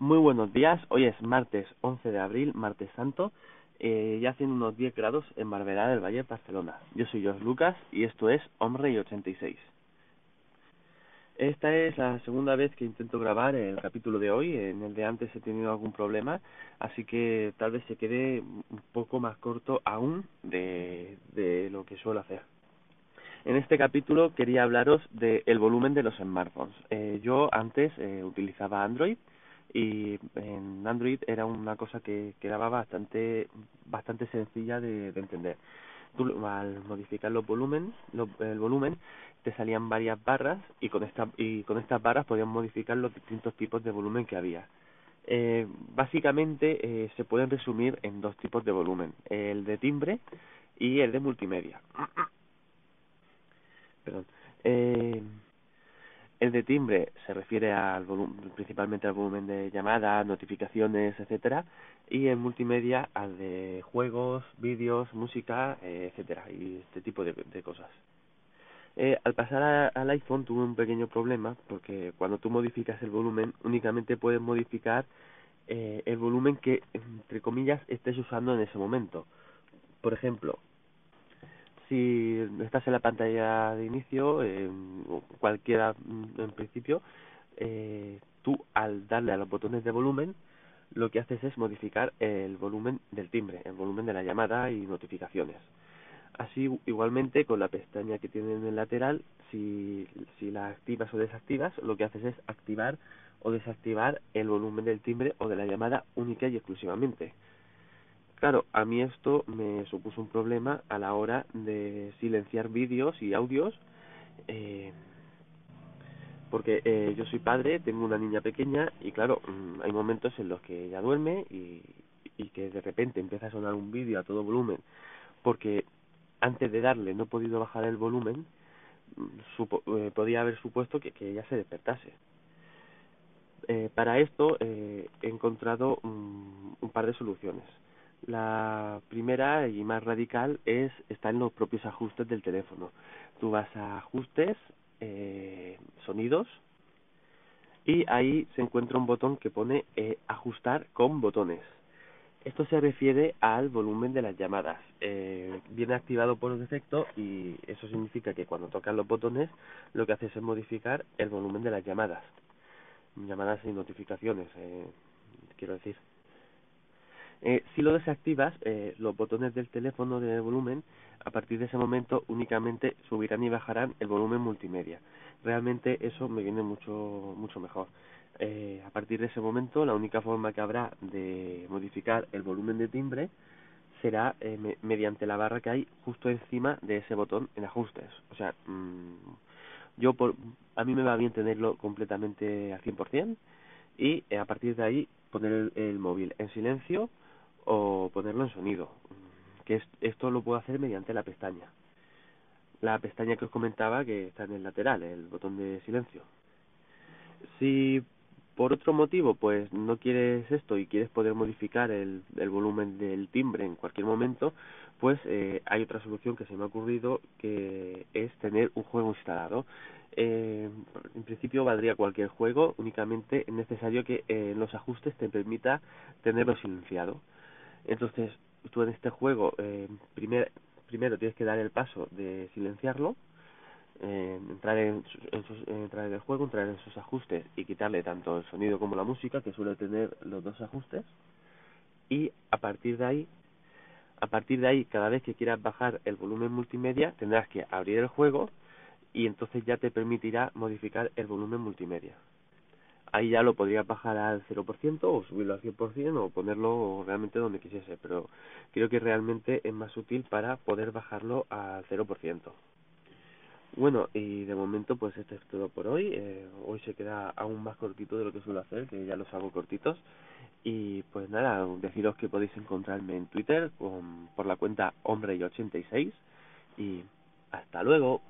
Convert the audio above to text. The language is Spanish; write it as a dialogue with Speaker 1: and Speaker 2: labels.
Speaker 1: Muy buenos días, hoy es martes 11 de abril, martes santo, eh, ya hacen unos 10 grados en Barberá del Valle, Barcelona. Yo soy Jos Lucas y esto es Hombre y 86. Esta es la segunda vez que intento grabar el capítulo de hoy, en el de antes he tenido algún problema, así que tal vez se quede un poco más corto aún de, de lo que suelo hacer. En este capítulo quería hablaros del volumen de los smartphones. Eh, yo antes eh, utilizaba Android y en Android era una cosa que quedaba bastante bastante sencilla de, de entender. Tú al modificar los volumen, el volumen te salían varias barras y con esta, y con estas barras podías modificar los distintos tipos de volumen que había. Eh, básicamente eh, se pueden resumir en dos tipos de volumen, el de timbre y el de multimedia. Perdón. Eh, el de timbre se refiere al volumen, principalmente al volumen de llamadas, notificaciones, etcétera, y en multimedia al de juegos, vídeos, música, eh, etcétera, y este tipo de, cosas. Eh, al pasar al iPhone tuve un pequeño problema porque cuando tú modificas el volumen únicamente puedes modificar eh, el volumen que entre comillas estés usando en ese momento. Por ejemplo, si estás en la pantalla de inicio, eh, cualquiera mm, en principio, eh, tú al darle a los botones de volumen, lo que haces es modificar el volumen del timbre, el volumen de la llamada y notificaciones. Así, igualmente, con la pestaña que tiene en el lateral, si, si la activas o desactivas, lo que haces es activar o desactivar el volumen del timbre o de la llamada única y exclusivamente. Claro, a mí esto me supuso un problema a la hora de silenciar vídeos y audios, eh, porque eh, yo soy padre, tengo una niña pequeña y claro, mm, hay momentos en los que ella duerme y, y que de repente empieza a sonar un vídeo a todo volumen, porque antes de darle no he podido bajar el volumen, mm, supo, eh, podía haber supuesto que, que ella se despertase. Eh, para esto eh, he encontrado un, un par de soluciones. La primera y más radical es está en los propios ajustes del teléfono. Tú vas a ajustes, eh, sonidos y ahí se encuentra un botón que pone eh, ajustar con botones. Esto se refiere al volumen de las llamadas. Eh, viene activado por defecto y eso significa que cuando tocas los botones lo que haces es modificar el volumen de las llamadas. Llamadas y notificaciones, eh, quiero decir. Eh, si lo desactivas, eh, los botones del teléfono de volumen, a partir de ese momento únicamente subirán y bajarán el volumen multimedia. Realmente eso me viene mucho, mucho mejor. Eh, a partir de ese momento, la única forma que habrá de modificar el volumen de timbre será eh, me, mediante la barra que hay justo encima de ese botón en ajustes. O sea, mmm, yo por, a mí me va bien tenerlo completamente al 100% y eh, a partir de ahí poner el, el móvil en silencio o ponerlo en sonido, que es, esto lo puedo hacer mediante la pestaña. La pestaña que os comentaba que está en el lateral, el botón de silencio. Si por otro motivo pues no quieres esto y quieres poder modificar el, el volumen del timbre en cualquier momento, pues eh, hay otra solución que se me ha ocurrido que es tener un juego instalado. Eh, en principio valdría cualquier juego, únicamente es necesario que eh, en los ajustes te permita tenerlo silenciado. Entonces, tú en este juego, eh, primer, primero tienes que dar el paso de silenciarlo, eh, entrar, en, en entrar en el juego, entrar en sus ajustes y quitarle tanto el sonido como la música, que suele tener los dos ajustes, y a partir de ahí, a partir de ahí, cada vez que quieras bajar el volumen multimedia, tendrás que abrir el juego y entonces ya te permitirá modificar el volumen multimedia ahí ya lo podría bajar al 0% o subirlo al 100% o ponerlo realmente donde quisiese, pero creo que realmente es más útil para poder bajarlo al 0%. Bueno, y de momento pues esto es todo por hoy. Eh, hoy se queda aún más cortito de lo que suelo hacer, que ya los hago cortitos. Y pues nada, deciros que podéis encontrarme en Twitter por la cuenta hombre86 y hasta luego.